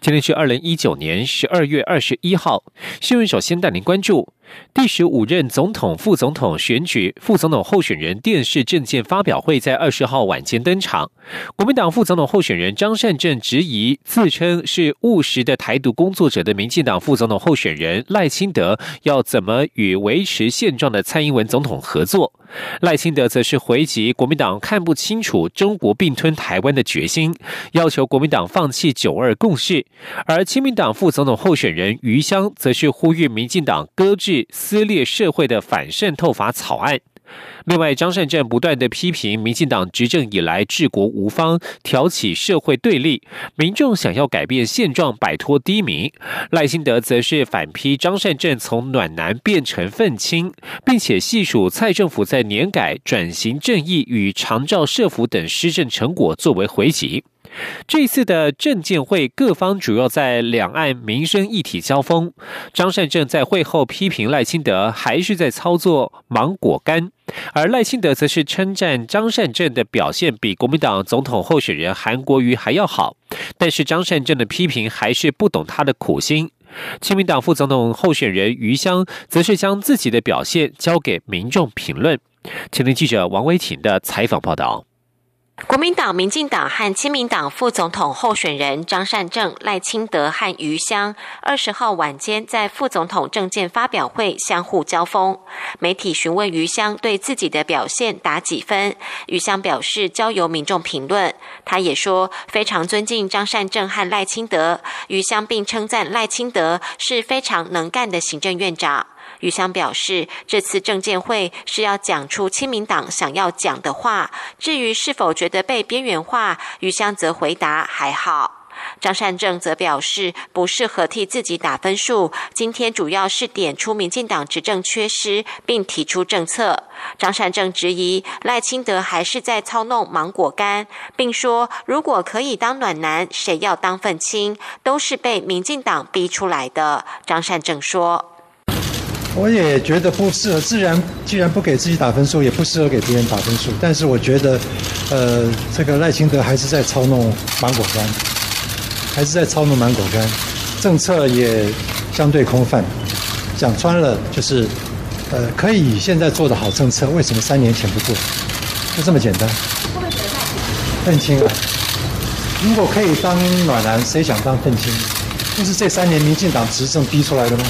今天是二零一九年十二月二十一号，新闻首先带您关注。第十五任总统、副总统选举副总统候选人电视政见发表会在二十号晚间登场。国民党副总统候选人张善政质疑自称是务实的台独工作者的民进党副总统候选人赖清德要怎么与维持现状的蔡英文总统合作。赖清德则是回击国民党看不清楚中国并吞台湾的决心，要求国民党放弃九二共识。而亲民党副总统候选人余香则是呼吁民进党搁置。撕裂社会的反渗透法草案。另外，张善政不断的批评民进党执政以来治国无方，挑起社会对立，民众想要改变现状，摆脱低迷。赖清德则是反批张善政从暖男变成愤青，并且细数蔡政府在年改、转型正义与长照社福等施政成果作为回击。这次的政见会，各方主要在两岸民生议题交锋。张善政在会后批评赖清德还是在操作芒果干，而赖清德则是称赞张善政的表现比国民党总统候选人韩国瑜还要好。但是张善政的批评还是不懂他的苦心。亲民党副总统候选人余香则是将自己的表现交给民众评论。前听记者王威婷的采访报道。国民党、民进党和亲民党副总统候选人张善政、赖清德和余香，二十号晚间在副总统政见发表会相互交锋。媒体询问余香对自己的表现打几分，余香表示交由民众评论。他也说非常尊敬张善政和赖清德。余香并称赞赖清德是非常能干的行政院长。余香表示，这次政见会是要讲出亲民党想要讲的话。至于是否觉得被边缘化，余香则回答还好。张善政则表示不适合替自己打分数。今天主要是点出民进党执政缺失，并提出政策。张善政质疑赖清德还是在操弄芒果干，并说如果可以当暖男，谁要当愤青，都是被民进党逼出来的。张善政说。我也觉得不适合，自然既然不给自己打分数，也不适合给别人打分数。但是我觉得，呃，这个赖清德还是在操弄芒果干，还是在操弄芒果干，政策也相对空泛。讲穿了就是，呃，可以现在做的好政策，为什么三年前不做？就这么简单。愤青啊？如果可以当暖男，谁想当愤青？不是这三年民进党执政逼出来的吗？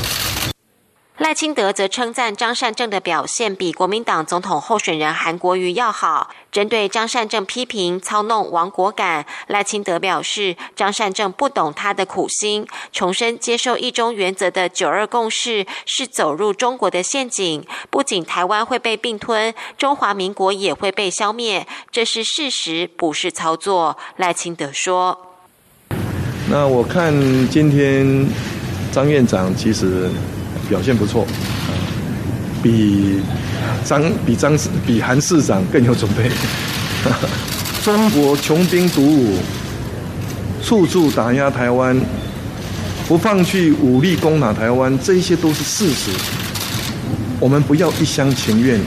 清德则称赞张善政的表现比国民党总统候选人韩国瑜要好。针对张善政批评操弄亡国感，赖清德表示，张善政不懂他的苦心，重申接受一中原则的九二共识是走入中国的陷阱，不仅台湾会被并吞，中华民国也会被消灭，这是事实，不是操作。赖清德说：“那我看今天张院长其实。”表现不错，比张比张比韩市长更有准备。中国穷兵黩武，处处打压台湾，不放弃武力攻打台湾，这些都是事实。我们不要一厢情愿。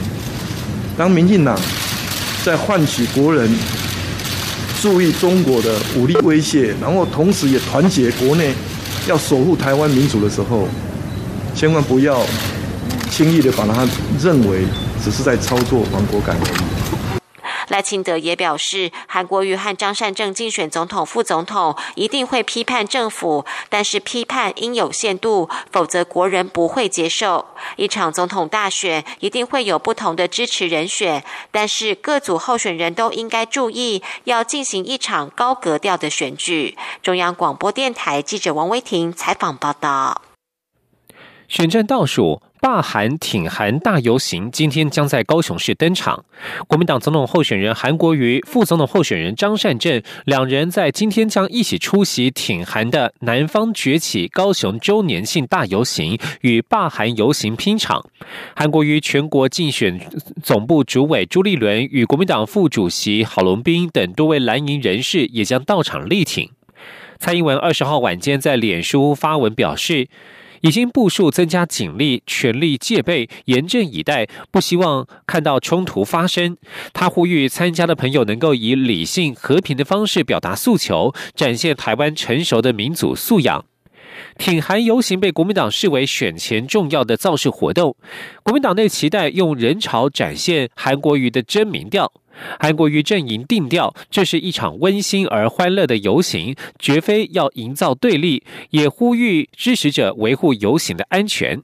当民进党在唤起国人注意中国的武力威胁，然后同时也团结国内要守护台湾民主的时候。千万不要轻易的把他认为只是在操作亡国感而已。赖清德也表示，韩国瑜和张善政竞选总统、副总统一定会批判政府，但是批判应有限度，否则国人不会接受。一场总统大选一定会有不同的支持人选，但是各组候选人都应该注意，要进行一场高格调的选举。中央广播电台记者王威婷采访报道。选战倒数，罢韩挺韩大游行今天将在高雄市登场。国民党总统候选人韩国瑜、副总统候选人张善政两人在今天将一起出席挺韩的南方崛起高雄周年庆大游行与罢韩游行拼场。韩国瑜全国竞选总部主委朱立伦与国民党副主席郝龙斌等多位蓝营人士也将到场力挺。蔡英文二十号晚间在脸书发文表示。已经部署增加警力，全力戒备，严阵以待，不希望看到冲突发生。他呼吁参加的朋友能够以理性、和平的方式表达诉求，展现台湾成熟的民主素养。挺韩游行被国民党视为选前重要的造势活动，国民党内期待用人潮展现韩国瑜的真民调。韩国瑜阵营定调，这是一场温馨而欢乐的游行，绝非要营造对立，也呼吁支持者维护游行的安全。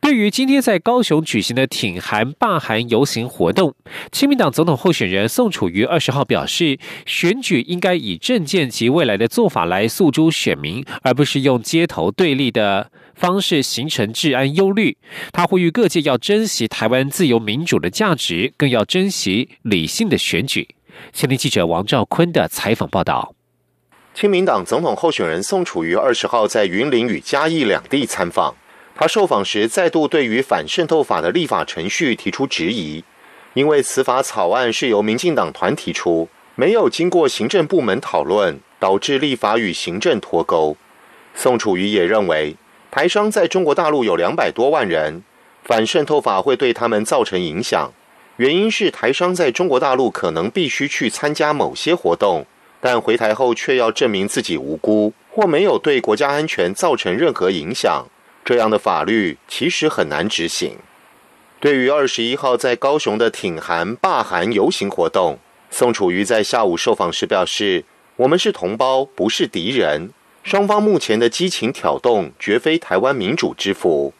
对于今天在高雄举行的挺韩罢韩游行活动，亲民党总统候选人宋楚瑜二十号表示，选举应该以政见及未来的做法来诉诸选民，而不是用街头对立的。方式形成治安忧虑，他呼吁各界要珍惜台湾自由民主的价值，更要珍惜理性的选举。前天记者王兆坤的采访报道。亲民党总统候选人宋楚瑜二十号在云林与嘉义两地参访，他受访时再度对于反渗透法的立法程序提出质疑，因为此法草案是由民进党团提出，没有经过行政部门讨论，导致立法与行政脱钩。宋楚瑜也认为。台商在中国大陆有两百多万人，反渗透法会对他们造成影响。原因是台商在中国大陆可能必须去参加某些活动，但回台后却要证明自己无辜或没有对国家安全造成任何影响。这样的法律其实很难执行。对于二十一号在高雄的挺韩罢韩游行活动，宋楚瑜在下午受访时表示：“我们是同胞，不是敌人。”双方目前的激情挑动，绝非台湾民主之福。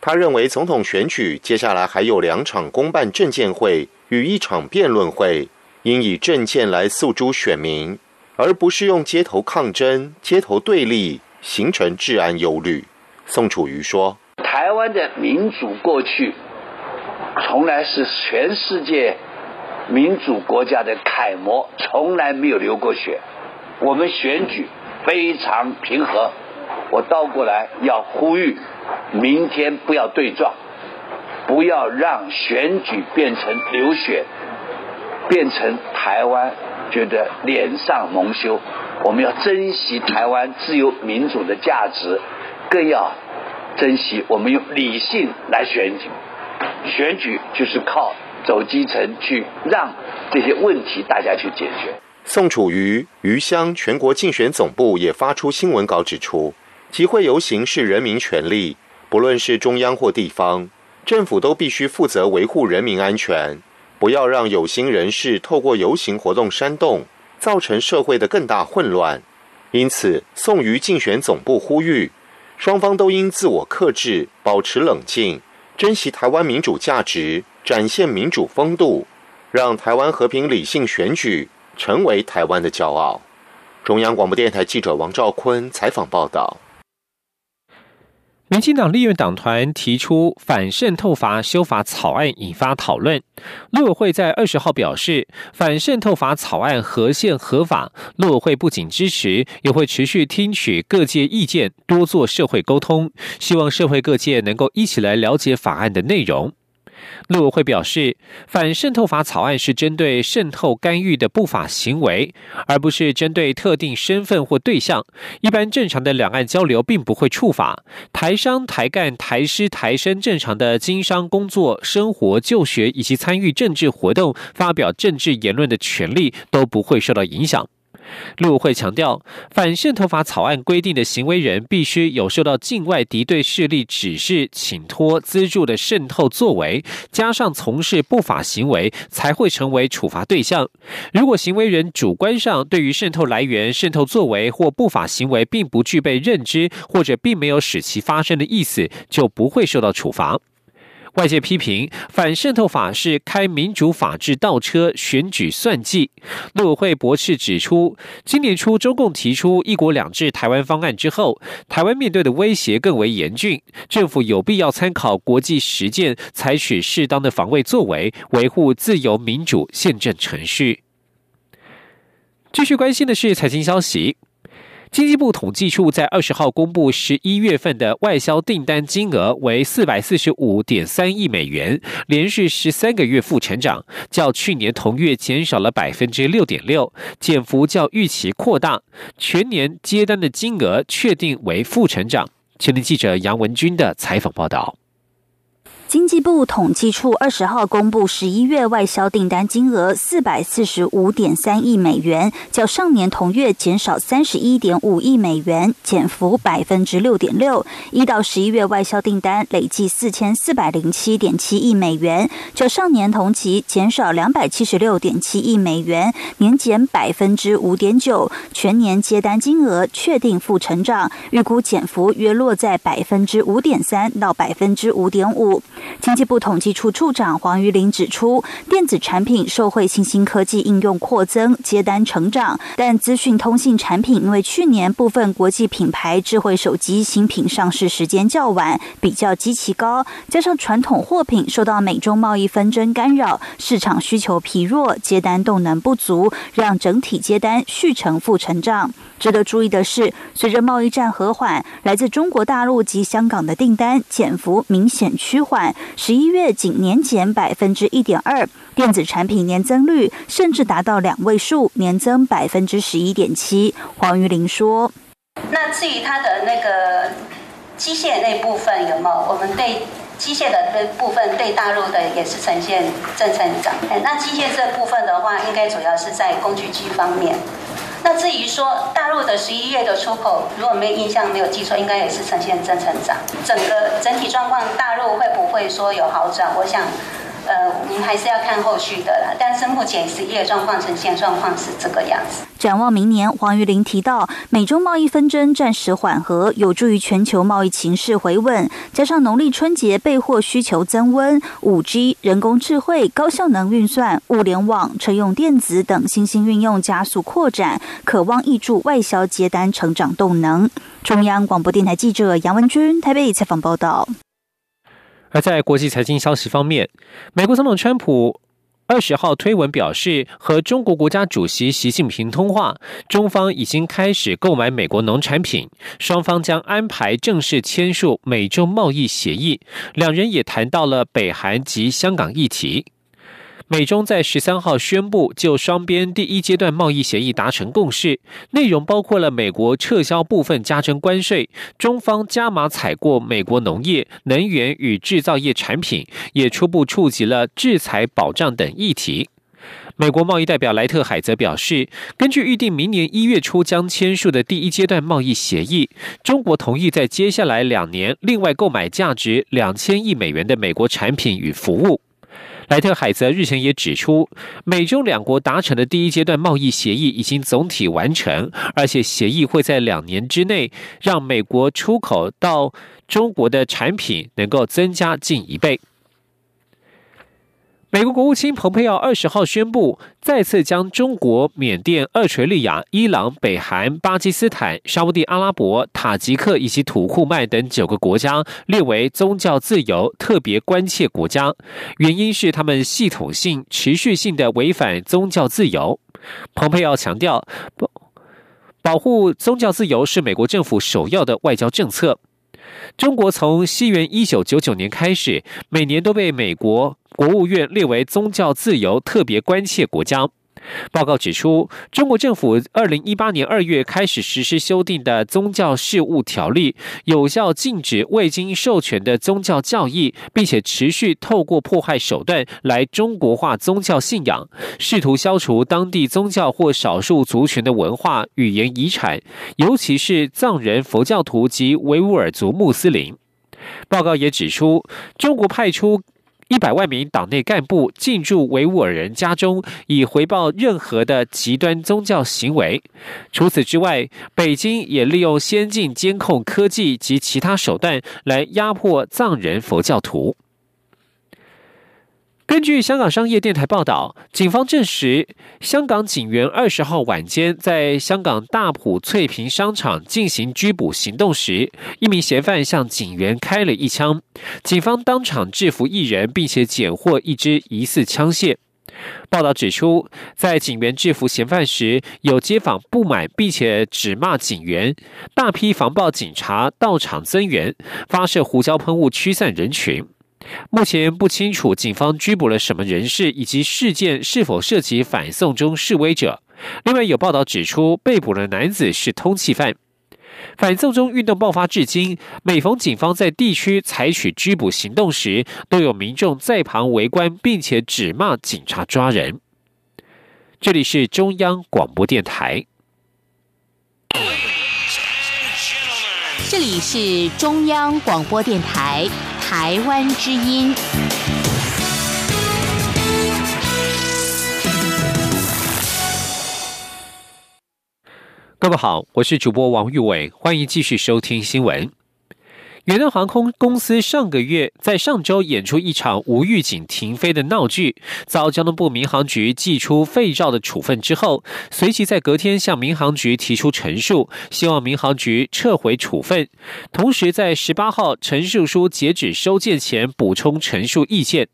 他认为，总统选举接下来还有两场公办政见会与一场辩论会，应以政见来诉诸选民，而不是用街头抗争、街头对立，形成治安忧虑。宋楚瑜说：“台湾的民主过去，从来是全世界民主国家的楷模，从来没有流过血。我们选举。”非常平和，我倒过来要呼吁，明天不要对撞，不要让选举变成流血，变成台湾觉得脸上蒙羞。我们要珍惜台湾自由民主的价值，更要珍惜我们用理性来选举。选举就是靠走基层去让这些问题大家去解决。宋楚瑜、余香全国竞选总部也发出新闻稿指出，集会游行是人民权利，不论是中央或地方，政府都必须负责维护人民安全，不要让有心人士透过游行活动煽动，造成社会的更大混乱。因此，宋瑜竞选总部呼吁，双方都应自我克制，保持冷静，珍惜台湾民主价值，展现民主风度，让台湾和平理性选举。成为台湾的骄傲。中央广播电台记者王兆坤采访报道。民进党立院党团提出反渗透法修法草案，引发讨论。陆委会在二十号表示，反渗透法草案合宪合法。陆委会不仅支持，也会持续听取各界意见，多做社会沟通，希望社会各界能够一起来了解法案的内容。陆委会表示，反渗透法草案是针对渗透干预的不法行为，而不是针对特定身份或对象。一般正常的两岸交流并不会触法，台商、台干、台师、台生正常的经商、工作、生活、就学以及参与政治活动、发表政治言论的权利都不会受到影响。陆会强调，反渗透法草案规定的行为人必须有受到境外敌对势力指示、请托、资助的渗透作为，加上从事不法行为，才会成为处罚对象。如果行为人主观上对于渗透来源、渗透作为或不法行为并不具备认知，或者并没有使其发生的意思，就不会受到处罚。外界批评反渗透法是开民主法治倒车、选举算计。陆委会驳斥指出，今年初中共提出“一国两制”台湾方案之后，台湾面对的威胁更为严峻，政府有必要参考国际实践，采取适当的防卫作为，维护自由民主宪政程序。继续关心的是财经消息。经济部统计处在二十号公布十一月份的外销订单金额为四百四十五点三亿美元，连续十三个月负成长，较去年同月减少了百分之六点六，减幅较预期扩大。全年接单的金额确定为负成长。前年记者杨文军的采访报道。经济部统计处二十号公布十一月外销订单金额四百四十五点三亿美元，较上年同月减少三十一点五亿美元，减幅百分之六点六。一到十一月外销订单累计四千四百零七点七亿美元，较上年同期减少两百七十六点七亿美元，年减百分之五点九。全年接单金额确定负成长，预估减幅约落在百分之五点三到百分之五点五。经济部统计处处长黄玉玲指出，电子产品受惠新兴科技应用扩增，接单成长，但资讯通信产品因为去年部分国际品牌智慧手机新品上市时间较晚，比较极其高，加上传统货品受到美中贸易纷争干扰，市场需求疲弱，接单动能不足，让整体接单续成负成长。值得注意的是，随着贸易战和缓，来自中国大陆及香港的订单减幅明显趋缓。十一月仅年减百分之一点二，电子产品年增率甚至达到两位数，年增百分之十一点七。黄玉玲说：“那至于它的那个机械那部分有没有？我们对机械的那部分对大陆的也是呈现正成长。那机械这部分的话，应该主要是在工具机方面。”那至于说大陆的十一月的出口，如果没有印象没有记错，应该也是呈现正成长。整个整体状况，大陆会不会说有好转？我想。呃，我们还是要看后续的啦。但是目前实业状况呈现状况是这个样子。展望明年，黄玉玲提到，美中贸易纷争暂时缓和，有助于全球贸易情势回稳。加上农历春节备货需求增温，五 G、人工智慧、高效能运算、物联网、车用电子等新兴运用加速扩展，渴望挹注外销接单成长动能。中央广播电台记者杨文君台北采访报道。而在国际财经消息方面，美国总统川普二十号推文表示，和中国国家主席习近平通话，中方已经开始购买美国农产品，双方将安排正式签署美中贸易协议。两人也谈到了北韩及香港议题。美中在十三号宣布就双边第一阶段贸易协议达成共识，内容包括了美国撤销部分加征关税，中方加码采购美国农业、能源与制造业产品，也初步触及了制裁保障等议题。美国贸易代表莱特海则表示，根据预定明年一月初将签署的第一阶段贸易协议，中国同意在接下来两年另外购买价值两千亿美元的美国产品与服务。莱特海泽日前也指出，美中两国达成的第一阶段贸易协议已经总体完成，而且协议会在两年之内让美国出口到中国的产品能够增加近一倍。美国国务卿蓬佩奥二十号宣布，再次将中国、缅甸、厄垂利亚、伊朗、北韩、巴基斯坦、沙地阿拉伯、塔吉克以及土库曼等九个国家列为宗教自由特别关切国家，原因是他们系统性、持续性的违反宗教自由。蓬佩奥强调，保保护宗教自由是美国政府首要的外交政策。中国从西元一九九九年开始，每年都被美国国务院列为宗教自由特别关切国家。报告指出，中国政府二零一八年二月开始实施修订的宗教事务条例，有效禁止未经授权的宗教教义，并且持续透过迫害手段来中国化宗教信仰，试图消除当地宗教或少数族群的文化语言遗产，尤其是藏人、佛教徒及维吾尔族穆斯林。报告也指出，中国派出。一百万名党内干部进驻维吾尔人家中，以回报任何的极端宗教行为。除此之外，北京也利用先进监控科技及其他手段来压迫藏人佛教徒。根据香港商业电台报道，警方证实，香港警员二十号晚间在香港大埔翠屏商场进行拘捕行动时，一名嫌犯向警员开了一枪，警方当场制服一人，并且检获一支疑似枪械。报道指出，在警员制服嫌犯时，有街坊不满并且指骂警员，大批防暴警察到场增援，发射胡椒喷雾驱散人群。目前不清楚警方拘捕了什么人士，以及事件是否涉及反送中示威者。另外有报道指出，被捕的男子是通缉犯。反送中运动爆发至今，每逢警方在地区采取拘捕行动时，都有民众在旁围观，并且指骂警察抓人。这里是中央广播电台。这里是中央广播电台。台湾之音，各位好，我是主播王玉伟，欢迎继续收听新闻。远东航空公司上个月在上周演出一场无预警停飞的闹剧，遭交通部民航局寄出废照的处分之后，随即在隔天向民航局提出陈述，希望民航局撤回处分。同时，在十八号陈述书截止收件前补充陈述意见。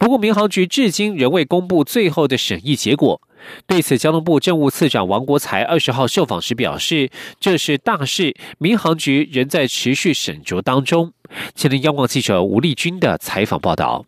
不过，民航局至今仍未公布最后的审议结果。对此，交通部政务次长王国才二十号受访时表示：“这是大事，民航局仍在持续审酌当中。”前天央广记者吴丽君的采访报道。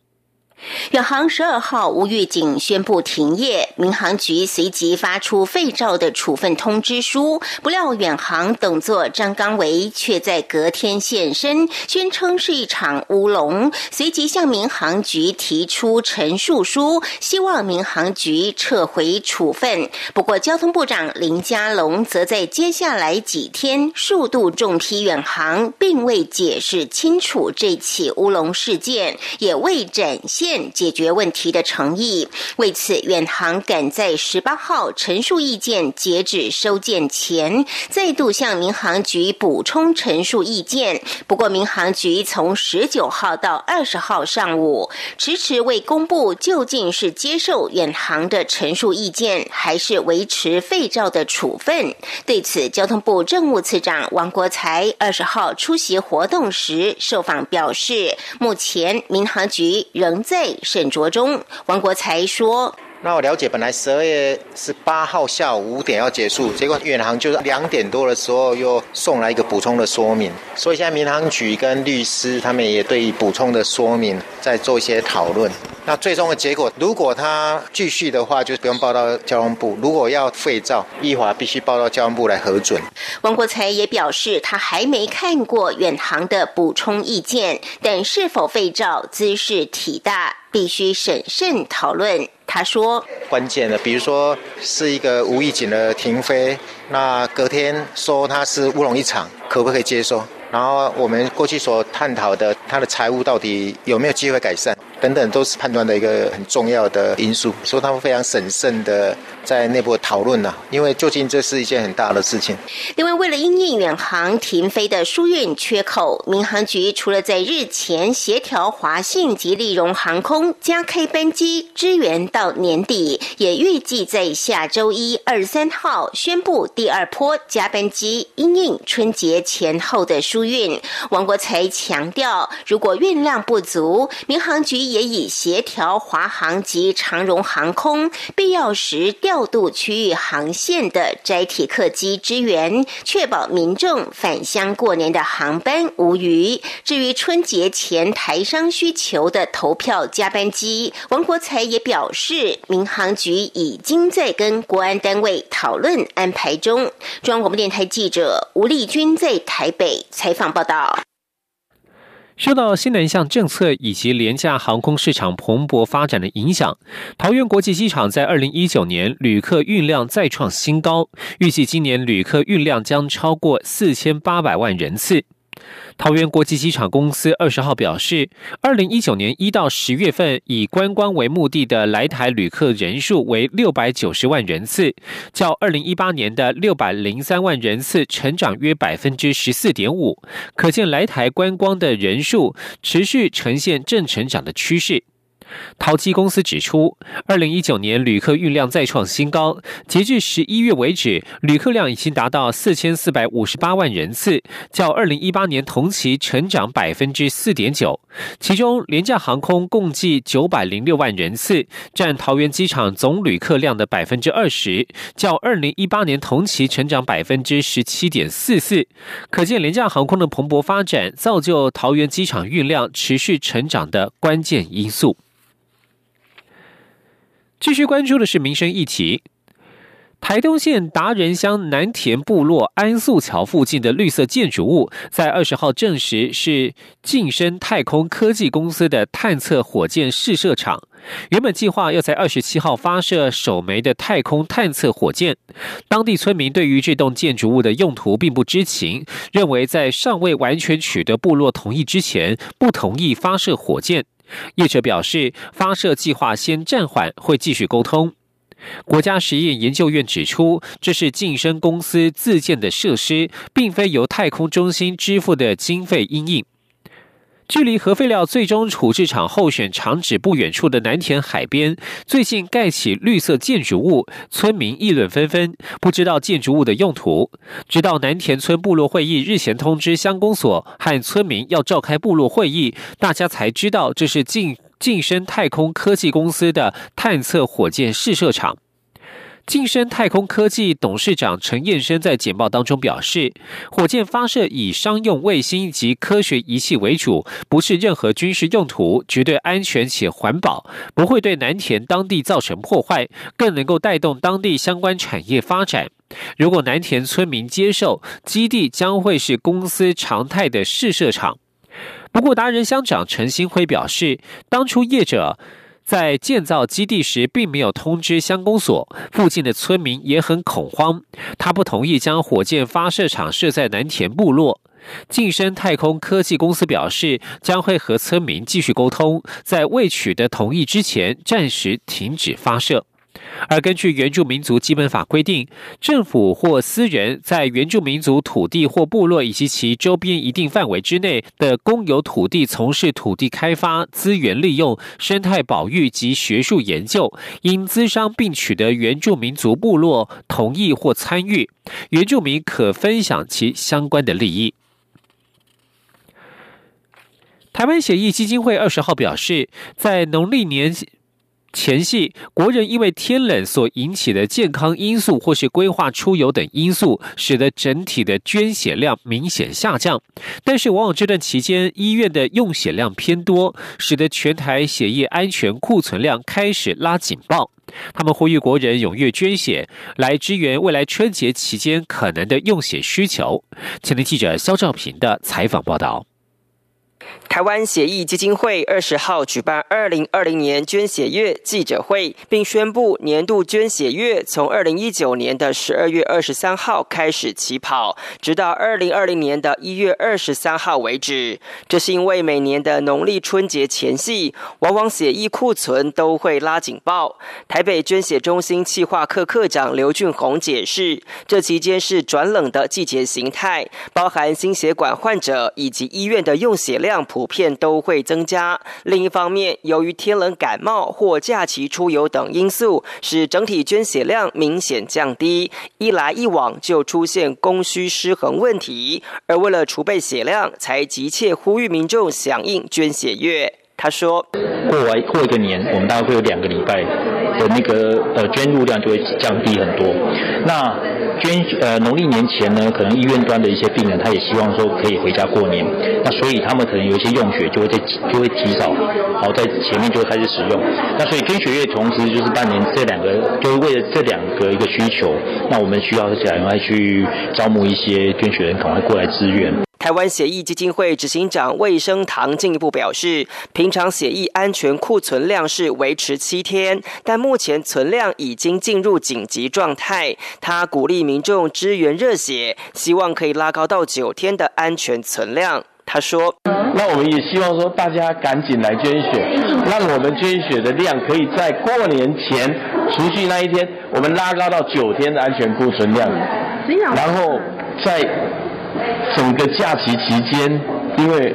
远航十二号无预警宣布停业，民航局随即发出废照的处分通知书。不料远航董座张刚维却在隔天现身，宣称是一场乌龙，随即向民航局提出陈述书，希望民航局撤回处分。不过，交通部长林佳龙则在接下来几天数度重批远航，并未解释清楚这起乌龙事件，也未展现。解决问题的诚意。为此，远航赶在十八号陈述意见截止收件前，再度向民航局补充陈述意见。不过，民航局从十九号到二十号上午，迟迟未公布究竟是接受远航的陈述意见，还是维持废照的处分。对此，交通部政务次长王国才二十号出席活动时受访表示，目前民航局仍在。在沈卓中，王国才说。那我了解，本来十二月十八号下午五点要结束，结果远航就是两点多的时候又送来一个补充的说明，所以现在民航局跟律师他们也对补充的说明在做一些讨论。那最终的结果，如果他继续的话，就不用报到交通部；如果要废照，依法必须报到交通部来核准。王国才也表示，他还没看过远航的补充意见，但是否废照，姿势体大，必须审慎讨论。他说：“关键的，比如说是一个无预警的停飞，那隔天说它是乌龙一场，可不可以接受？然后我们过去所探讨的，它的财务到底有没有机会改善？”等等都是判断的一个很重要的因素，所以他们非常审慎的在内部讨论呢。因为究竟这是一件很大的事情。另外，为了应应远航停飞的疏运缺口，民航局除了在日前协调华信及利荣航空加开班机支援到年底，也预计在下周一二三号宣布第二波加班机应应春节前后的疏运。王国才强调，如果运量不足，民航局。也已协调华航及长荣航空，必要时调度区域航线的载体客机支援，确保民众返乡过年的航班无虞。至于春节前台商需求的投票加班机，王国才也表示，民航局已经在跟国安单位讨论安排中。中央广播电台记者吴丽君在台北采访报道。受到新南向政策以及廉价航空市场蓬勃发展的影响，桃园国际机场在二零一九年旅客运量再创新高，预计今年旅客运量将超过四千八百万人次。桃园国际机场公司二十号表示，二零一九年一到十月份以观光为目的的来台旅客人数为六百九十万人次，较二零一八年的六百零三万人次成长约百分之十四点五，可见来台观光的人数持续呈现正成长的趋势。淘机公司指出，二零一九年旅客运量再创新高，截至十一月为止，旅客量已经达到四千四百五十八万人次，较二零一八年同期成长百分之四点九。其中，廉价航空共计九百零六万人次，占桃园机场总旅客量的百分之二十，较二零一八年同期成长百分之十七点四四。可见，廉价航空的蓬勃发展，造就桃园机场运量持续成长的关键因素。继续关注的是民生议题。台东县达人乡南田部落安素桥附近的绿色建筑物，在二十号证实是晋升太空科技公司的探测火箭试射场。原本计划要在二十七号发射首枚的太空探测火箭。当地村民对于这栋建筑物的用途并不知情，认为在尚未完全取得部落同意之前，不同意发射火箭。业者表示，发射计划先暂缓，会继续沟通。国家实验研究院指出，这是晋升公司自建的设施，并非由太空中心支付的经费应应。距离核废料最终处置厂候选厂址不远处的南田海边，最近盖起绿色建筑物，村民议论纷纷，不知道建筑物的用途。直到南田村部落会议日前通知乡公所和村民要召开部落会议，大家才知道这是晋晋升太空科技公司的探测火箭试射场。晋升太空科技董事长陈彦生在简报当中表示，火箭发射以商用卫星及科学仪器为主，不是任何军事用途，绝对安全且环保，不会对南田当地造成破坏，更能够带动当地相关产业发展。如果南田村民接受，基地将会是公司常态的试射场。不过，达人乡长陈新辉表示，当初业者。在建造基地时，并没有通知乡公所，附近的村民也很恐慌。他不同意将火箭发射场设在南田部落。晋升太空科技公司表示，将会和村民继续沟通，在未取得同意之前，暂时停止发射。而根据原住民族基本法规定，政府或私人在原住民族土地或部落以及其周边一定范围之内的公有土地从事土地开发、资源利用、生态保育及学术研究，因资商并取得原住民族部落同意或参与，原住民可分享其相关的利益。台湾协议基金会二十号表示，在农历年。前戏，国人因为天冷所引起的健康因素，或是规划出游等因素，使得整体的捐血量明显下降。但是，往往这段期间医院的用血量偏多，使得全台血液安全库存量开始拉警报。他们呼吁国人踊跃捐血，来支援未来春节期间可能的用血需求。前天记者肖兆平的采访报道。台湾协议基金会二十号举办二零二零年捐血月记者会，并宣布年度捐血月从二零一九年的十二月二十三号开始起跑，直到二零二零年的一月二十三号为止。这是因为每年的农历春节前夕，往往血液库存都会拉警报。台北捐血中心企划科科长刘俊宏解释，这期间是转冷的季节形态，包含心血管患者以及医院的用血量。量普遍都会增加。另一方面，由于天冷、感冒或假期出游等因素，使整体捐血量明显降低。一来一往，就出现供需失衡问题。而为了储备血量，才急切呼吁民众响应捐血月。他说：“过完过一个年，我们大概会有两个礼拜的那个呃捐入量就会降低很多。那捐呃农历年前呢，可能医院端的一些病人，他也希望说可以回家过年。那所以他们可能有一些用血就会在就会提早，好在前面就会开始使用。那所以捐血月同时就是半年这两个，就是为了这两个一个需求，那我们需要赶快去招募一些捐血人，赶快过来支援。”台湾血液基金会执行长魏生堂进一步表示，平常血液安全库存量是维持七天，但目前存量已经进入紧急状态。他鼓励民众支援热血，希望可以拉高到九天的安全存量。他说：“那我们也希望说，大家赶紧来捐血，让我们捐血的量可以在过年前除夕那一天，我们拉高到九天的安全库存量，然后在。”整个假期期间，因为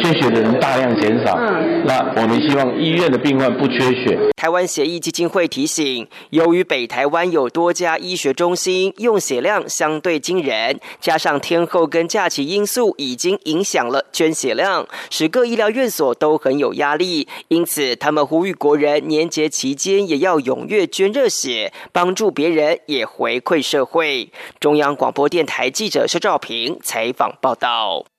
缺血的人大量减少。嗯，那我们希望医院的病患不缺血。台湾协议基金会提醒，由于北台湾有多家医学中心，用血量相对惊人，加上天后跟假期因素已经影响了捐血量，使各医疗院所都很有压力。因此，他们呼吁国人年节期间也要踊跃捐热血，帮助别人也回馈社会。中央广播电台记者肖兆平采访报道。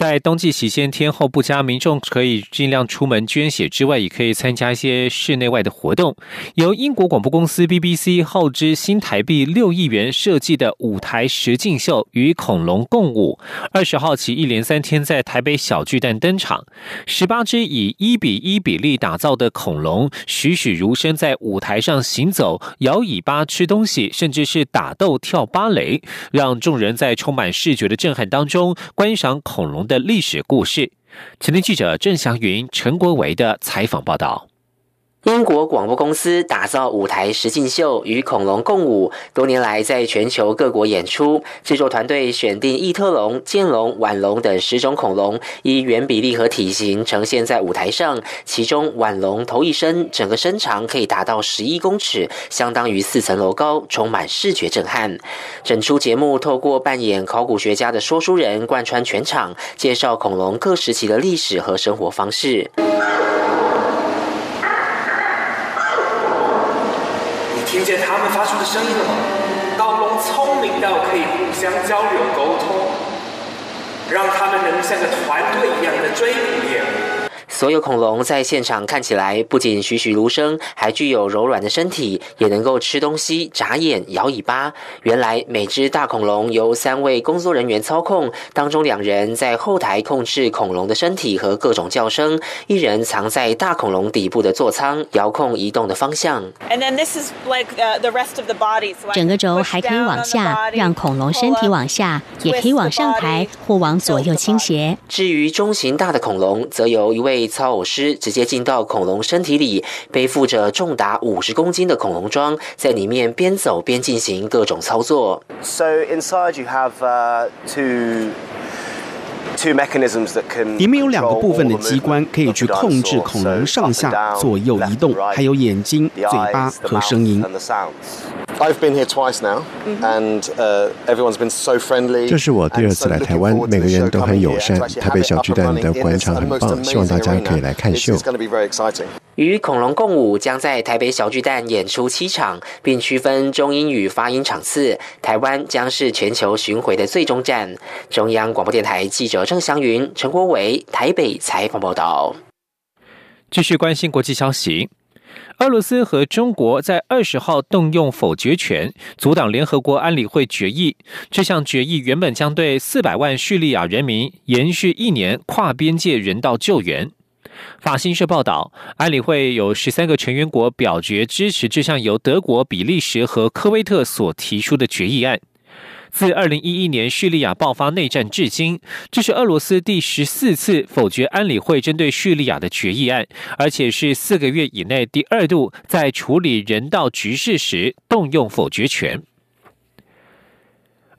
在冬季期间，天候不佳，民众可以尽量出门捐血之外，也可以参加一些室内外的活动。由英国广播公司 BBC 耗资新台币六亿元设计的舞台实境秀与恐龙共舞，二十号起一连三天在台北小巨蛋登场。十八只以一比一比例打造的恐龙栩栩如生在舞台上行走、摇尾巴、吃东西，甚至是打斗、跳芭蕾，让众人在充满视觉的震撼当中观赏恐龙。的历史故事。前天记者郑祥云、陈国维的采访报道。英国广播公司打造舞台实境秀与恐龙共舞，多年来在全球各国演出。制作团队选定异特龙、剑龙、腕龙等十种恐龙，以原比例和体型呈现在舞台上。其中腕龙头一身，整个身长可以达到十一公尺，相当于四层楼高，充满视觉震撼。整出节目透过扮演考古学家的说书人，贯穿全场，介绍恐龙各时期的历史和生活方式。听见他们发出的声音了吗？盗龙聪明到可以互相交流沟通，让他们能像个团队一样的追捕。所有恐龙在现场看起来不仅栩栩如生，还具有柔软的身体，也能够吃东西、眨眼、摇尾巴。原来每只大恐龙由三位工作人员操控，当中两人在后台控制恐龙的身体和各种叫声，一人藏在大恐龙底部的座舱，遥控移动的方向。整个轴还可以往下，让恐龙身体往下，也可以往上抬或往左右倾斜。至于中型大的恐龙，则由一位。操偶师直接进到恐龙身体里，背负着重达五十公斤的恐龙装，在里面边走边进行各种操作。So inside you have、uh, two. 里面有两个部分的机关可以去控制恐龙上下左右移动，还有眼睛、嘴巴和声音。I've been here twice now, and everyone's been so friendly. 这是我第二次来台湾，每个人都很友善。台北小巨蛋的广场很棒，希望大家可以来看秀。与恐龙共舞将在台北小巨蛋演出七场，并区分中英语发音场次。台湾将是全球巡回的最终站。中央广播电台记者郑祥云、陈国伟台北采访报道。继续关心国际消息。俄罗斯和中国在二十号动用否决权，阻挡联合国安理会决议。这项决议原本将对四百万叙利亚人民延续一年跨边界人道救援。法新社报道，安理会有十三个成员国表决支持这项由德国、比利时和科威特所提出的决议案。自二零一一年叙利亚爆发内战至今，这是俄罗斯第十四次否决安理会针对叙利亚的决议案，而且是四个月以内第二度在处理人道局势时动用否决权。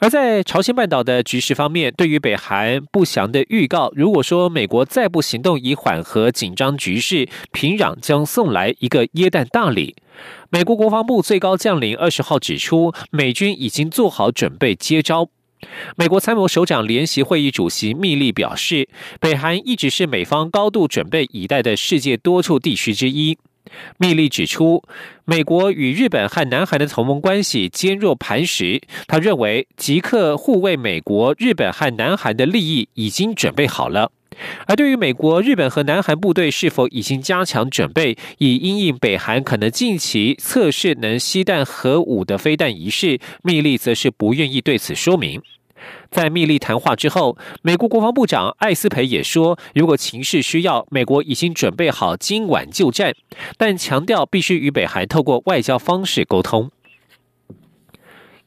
而在朝鲜半岛的局势方面，对于北韩不祥的预告，如果说美国再不行动以缓和紧张局势，平壤将送来一个耶诞大礼。美国国防部最高将领二十号指出，美军已经做好准备接招。美国参谋首长联席会议主席密利表示，北韩一直是美方高度准备以待的世界多处地区之一。密利指出，美国与日本和南韩的同盟关系坚若磐石。他认为，即刻护卫美国、日本和南韩的利益已经准备好了。而对于美国、日本和南韩部队是否已经加强准备，以因应北韩可能近期测试能吸弹核武的飞弹仪式，密利则是不愿意对此说明。在密利谈话之后，美国国防部长艾斯培也说，如果情势需要，美国已经准备好今晚就战，但强调必须与北韩透过外交方式沟通。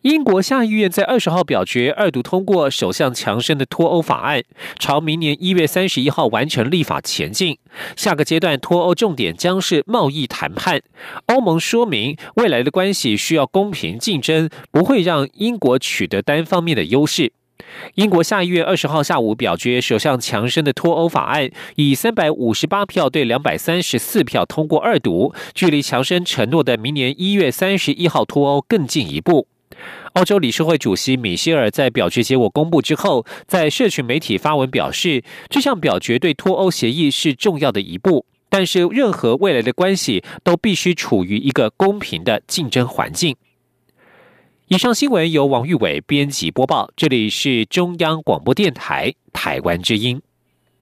英国下议院在二十号表决二读通过首相强生的脱欧法案，朝明年一月三十一号完成立法前进。下个阶段脱欧重点将是贸易谈判。欧盟说明未来的关系需要公平竞争，不会让英国取得单方面的优势。英国下一月二十号下午表决首相强生的脱欧法案，以三百五十八票对两百三十四票通过二读，距离强生承诺的明年一月三十一号脱欧更进一步。澳洲理事会主席米歇尔在表决结果公布之后，在社群媒体发文表示，这项表决对脱欧协议是重要的一步，但是任何未来的关系都必须处于一个公平的竞争环境。以上新闻由王玉伟编辑播报，这里是中央广播电台台湾之音。